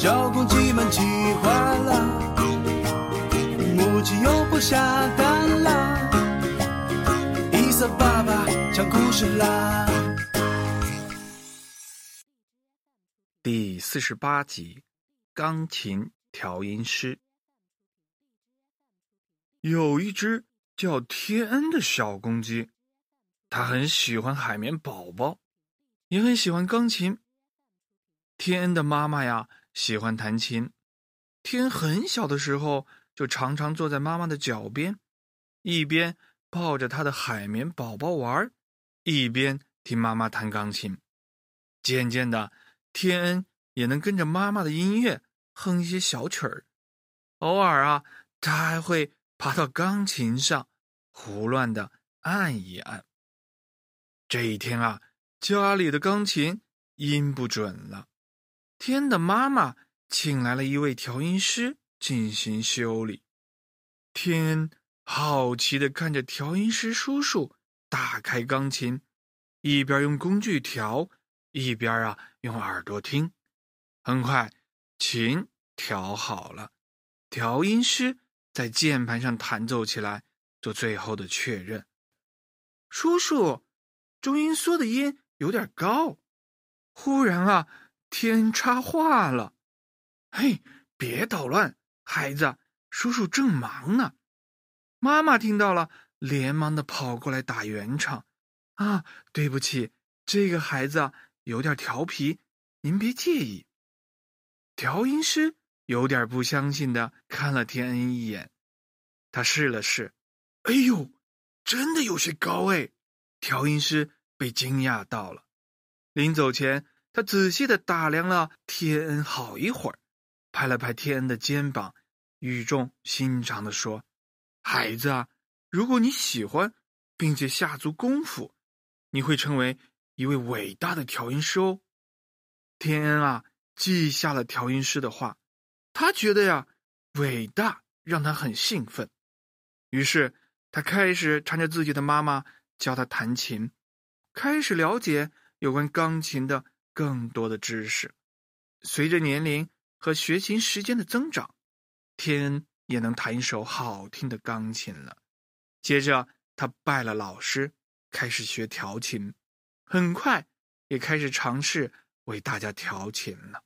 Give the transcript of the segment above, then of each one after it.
小公鸡们急坏了。母鸡又不下蛋啦，伊瑟爸爸讲故事啦。第四十八集，钢琴调音师。有一只叫天恩的小公鸡，它很喜欢海绵宝宝，也很喜欢钢琴。天恩的妈妈呀，喜欢弹琴。天很小的时候，就常常坐在妈妈的脚边，一边抱着他的海绵宝宝玩，一边听妈妈弹钢琴。渐渐的。天恩也能跟着妈妈的音乐哼一些小曲儿，偶尔啊，他还会爬到钢琴上胡乱的按一按。这一天啊，家里的钢琴音不准了，天的妈妈请来了一位调音师进行修理。天好奇的看着调音师叔叔打开钢琴，一边用工具调。一边啊，用耳朵听。很快，琴调好了，调音师在键盘上弹奏起来，做最后的确认。叔叔，中音缩的音有点高。忽然啊，天插话了：“嘿，别捣乱，孩子，叔叔正忙呢。”妈妈听到了，连忙的跑过来打圆场：“啊，对不起，这个孩子。”有点调皮，您别介意。调音师有点不相信的看了天恩一眼，他试了试，哎呦，真的有些高哎！调音师被惊讶到了。临走前，他仔细的打量了天恩好一会儿，拍了拍天恩的肩膀，语重心长的说：“孩子啊，如果你喜欢，并且下足功夫，你会成为……”一位伟大的调音师哦，天恩啊，记下了调音师的话。他觉得呀，伟大让他很兴奋，于是他开始缠着自己的妈妈教他弹琴，开始了解有关钢琴的更多的知识。随着年龄和学琴时间的增长，天恩也能弹一首好听的钢琴了。接着，他拜了老师，开始学调琴。很快，也开始尝试为大家调琴了。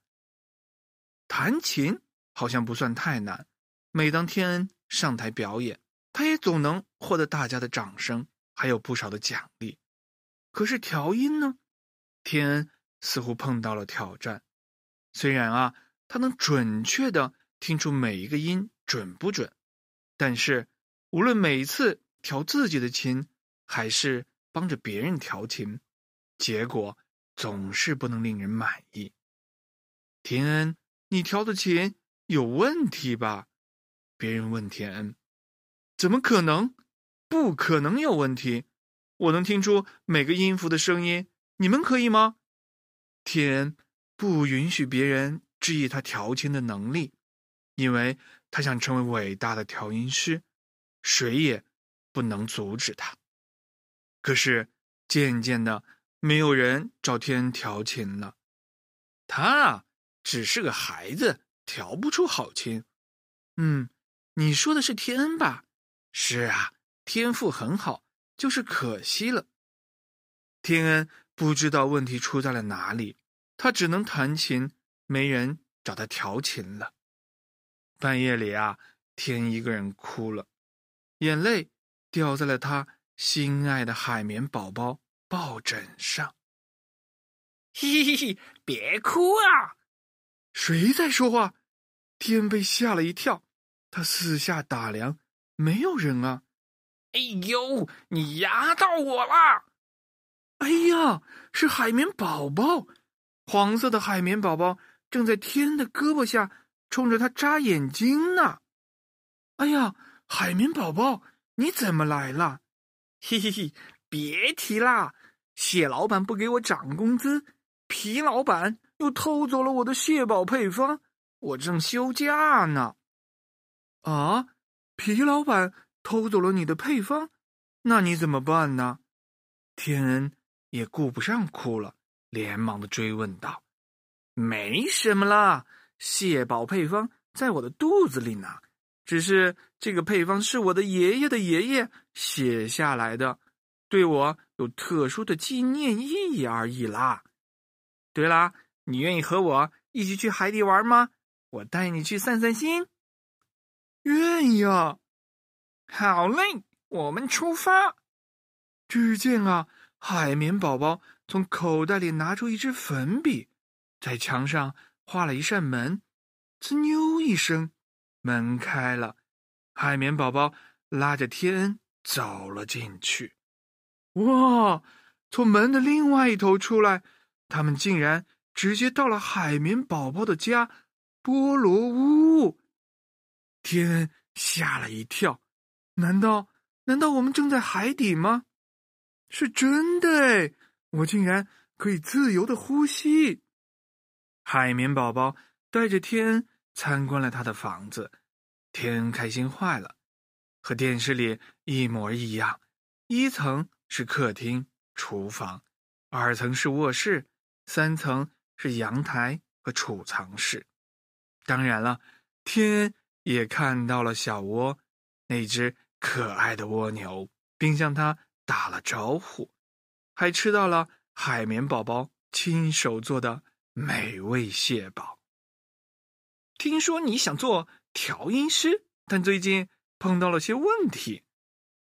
弹琴好像不算太难，每当天恩上台表演，他也总能获得大家的掌声，还有不少的奖励。可是调音呢？天恩似乎碰到了挑战。虽然啊，他能准确的听出每一个音准不准，但是无论每一次调自己的琴，还是帮着别人调琴。结果总是不能令人满意。天恩，你调的琴有问题吧？别人问天恩：“怎么可能？不可能有问题！我能听出每个音符的声音，你们可以吗？”天不允许别人质疑他调琴的能力，因为他想成为伟大的调音师，谁也不能阻止他。可是渐渐的。没有人找天调琴了，他啊，只是个孩子，调不出好琴。嗯，你说的是天恩吧？是啊，天赋很好，就是可惜了。天恩不知道问题出在了哪里，他只能弹琴，没人找他调琴了。半夜里啊，天一个人哭了，眼泪掉在了他心爱的海绵宝宝。抱枕上，嘿嘿嘿，别哭啊！谁在说话？天被吓了一跳，他四下打量，没有人啊！哎呦，你压到我了！哎呀，是海绵宝宝，黄色的海绵宝宝正在天的胳膊下冲着他眨眼睛呢！哎呀，海绵宝宝，你怎么来了？嘿嘿嘿，别提啦！蟹老板不给我涨工资，皮老板又偷走了我的蟹堡配方，我正休假呢。啊，皮老板偷走了你的配方，那你怎么办呢？天恩也顾不上哭了，连忙的追问道：“没什么啦，蟹堡配方在我的肚子里呢，只是这个配方是我的爷爷的爷爷写下来的，对我有特殊的纪念意义而已啦。对啦，你愿意和我一起去海底玩吗？我带你去散散心。愿意啊！好嘞，我们出发。”只见啊，海绵宝宝从口袋里拿出一支粉笔，在墙上画了一扇门。呲妞一声，门开了，海绵宝宝拉着天走了进去。哇！从门的另外一头出来，他们竟然直接到了海绵宝宝的家——菠萝屋。天吓了一跳，难道难道我们正在海底吗？是真的哎！我竟然可以自由的呼吸。海绵宝宝带着天参观了他的房子，天开心坏了，和电视里一模一样。一层是客厅、厨房，二层是卧室，三层是阳台和储藏室。当然了，天也看到了小蜗，那只可爱的蜗牛，并向它。打了招呼，还吃到了海绵宝宝亲手做的美味蟹堡。听说你想做调音师，但最近碰到了些问题。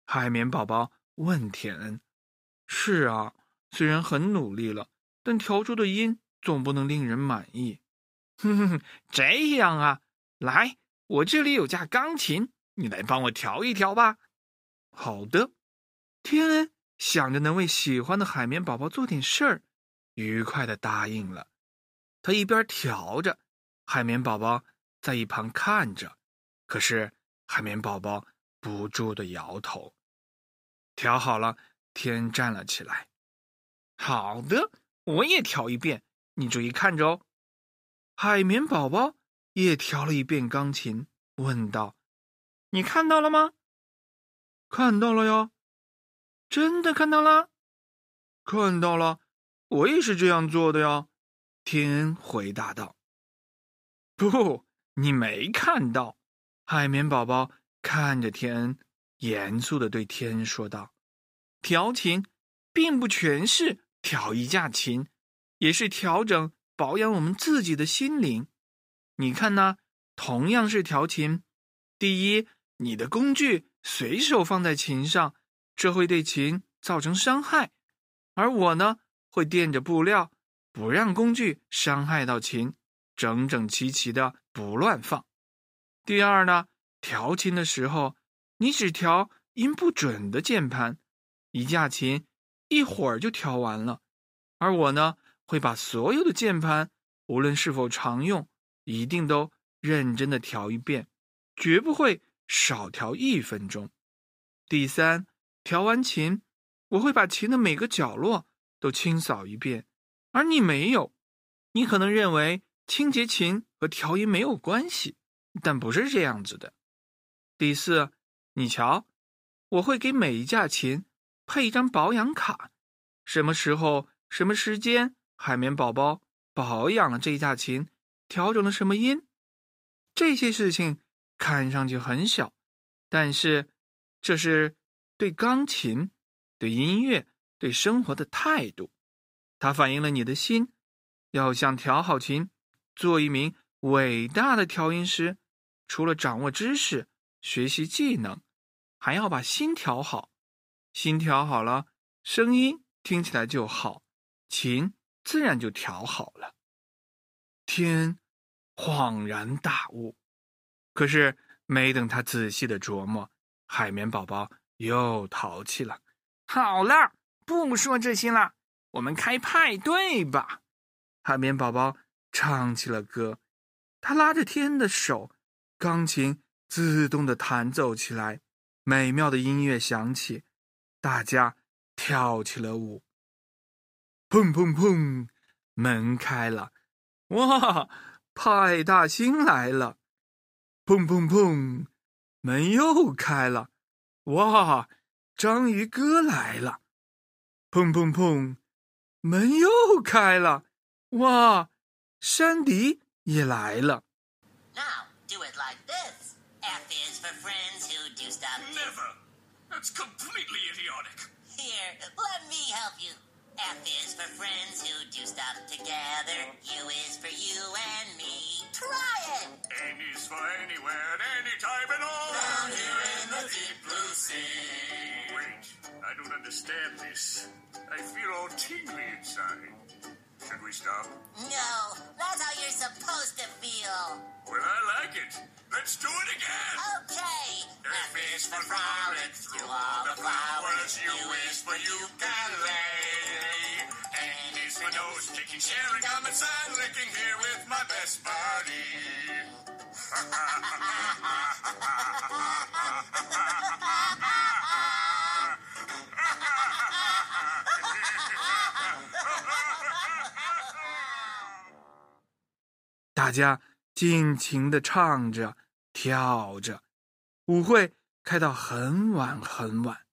海绵宝宝问田恩：“是啊，虽然很努力了，但调出的音总不能令人满意。”哼哼哼，这样啊，来，我这里有架钢琴，你来帮我调一调吧。好的。天恩想着能为喜欢的海绵宝宝做点事儿，愉快的答应了。他一边调着，海绵宝宝在一旁看着。可是海绵宝宝不住的摇头。调好了，天站了起来。好的，我也调一遍，你注意看着哦。海绵宝宝也调了一遍钢琴，问道：“你看到了吗？”“看到了呀。”真的看到了，看到了，我也是这样做的呀。天恩回答道：“不，你没看到。”海绵宝宝看着天恩，严肃的对天恩说道：“调琴并不全是调一架琴，也是调整、保养我们自己的心灵。你看呢？同样是调琴，第一，你的工具随手放在琴上。”这会对琴造成伤害，而我呢，会垫着布料，不让工具伤害到琴，整整齐齐的不乱放。第二呢，调琴的时候，你只调音不准的键盘，一架琴一会儿就调完了，而我呢，会把所有的键盘，无论是否常用，一定都认真的调一遍，绝不会少调一分钟。第三。调完琴，我会把琴的每个角落都清扫一遍，而你没有。你可能认为清洁琴和调音没有关系，但不是这样子的。第四，你瞧，我会给每一架琴配一张保养卡，什么时候、什么时间，海绵宝宝保养了这一架琴，调整了什么音，这些事情看上去很小，但是这是。对钢琴、对音乐、对生活的态度，它反映了你的心。要想调好琴，做一名伟大的调音师，除了掌握知识、学习技能，还要把心调好。心调好了，声音听起来就好，琴自然就调好了。天恍然大悟，可是没等他仔细的琢磨，海绵宝宝。又淘气了。好了，不说这些了，我们开派对吧。海绵宝宝唱起了歌，他拉着天的手，钢琴自动的弹奏起来，美妙的音乐响起，大家跳起了舞。砰砰砰，门开了，哇，派大星来了！砰砰砰，门又开了，哇，章鱼哥来了！砰砰砰，门又开了，哇，山迪也来了。Now do it like this. F is for friends who do stuff. Never. That's completely idiotic. Here, let me help you. F is for friends who do stuff together. U is for you and me. Try it. N is for anywhere at any time at all. Down here in the deep blue sea. Wait, I don't understand this. I feel all tingly inside. Should we stop? No, that's how you're supposed to feel. Well, I like it. Let's do it again. Okay. F is for frolic through all the flowers. U is for ukulele. N is for nose kicking, sharing gum and sun licking here with my best buddy. 大家尽情的唱着、跳着，舞会开到很晚很晚。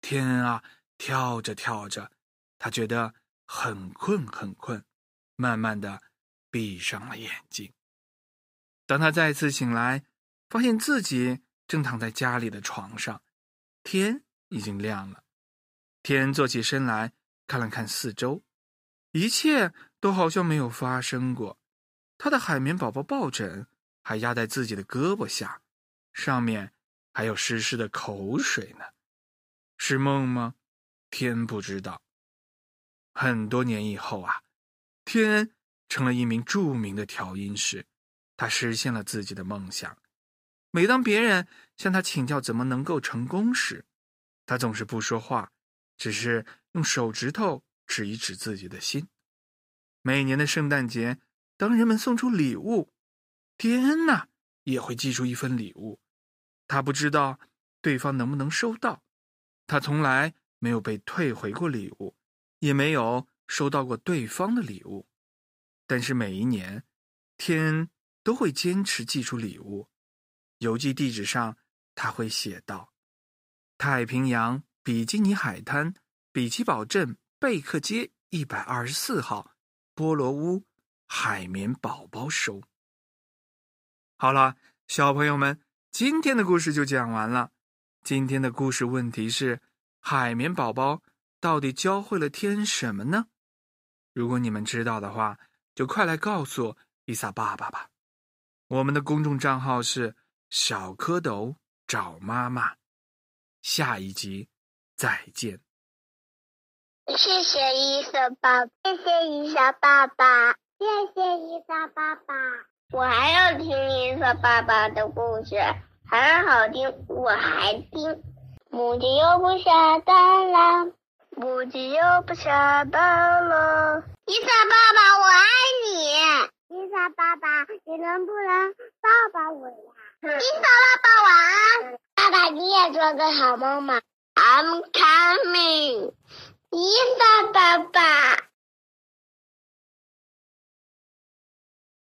天啊，跳着跳着，他觉得很困很困，慢慢的闭上了眼睛。当他再次醒来，发现自己正躺在家里的床上，天已经亮了。天坐起身来，看了看四周，一切都好像没有发生过。他的海绵宝宝抱枕还压在自己的胳膊下，上面还有湿湿的口水呢。是梦吗？天不知道。很多年以后啊，天成了一名著名的调音师，他实现了自己的梦想。每当别人向他请教怎么能够成功时，他总是不说话，只是用手指头指一指自己的心。每年的圣诞节。当人们送出礼物，天呐，也会寄出一份礼物。他不知道对方能不能收到，他从来没有被退回过礼物，也没有收到过对方的礼物。但是每一年，天都会坚持寄出礼物。邮寄地址上他会写道：“太平洋比基尼海滩比奇堡镇贝克街一百二十四号，菠萝屋。”海绵宝宝收。好了，小朋友们，今天的故事就讲完了。今天的故事问题是：海绵宝宝到底教会了天什么呢？如果你们知道的话，就快来告诉伊萨爸爸吧。我们的公众账号是小蝌蚪找妈妈。下一集再见。谢谢伊萨爸，谢谢伊萨爸爸。谢谢伊莎爸爸，我还要听伊莎爸爸的故事，很好听，我还听。母鸡又不下蛋了，母鸡又不下蛋了。伊莎爸爸，我爱你。伊莎爸爸，你能不能抱抱我呀？伊莎爸爸，晚安。爸爸，你也做个好梦嘛。I'm coming。伊莎爸爸。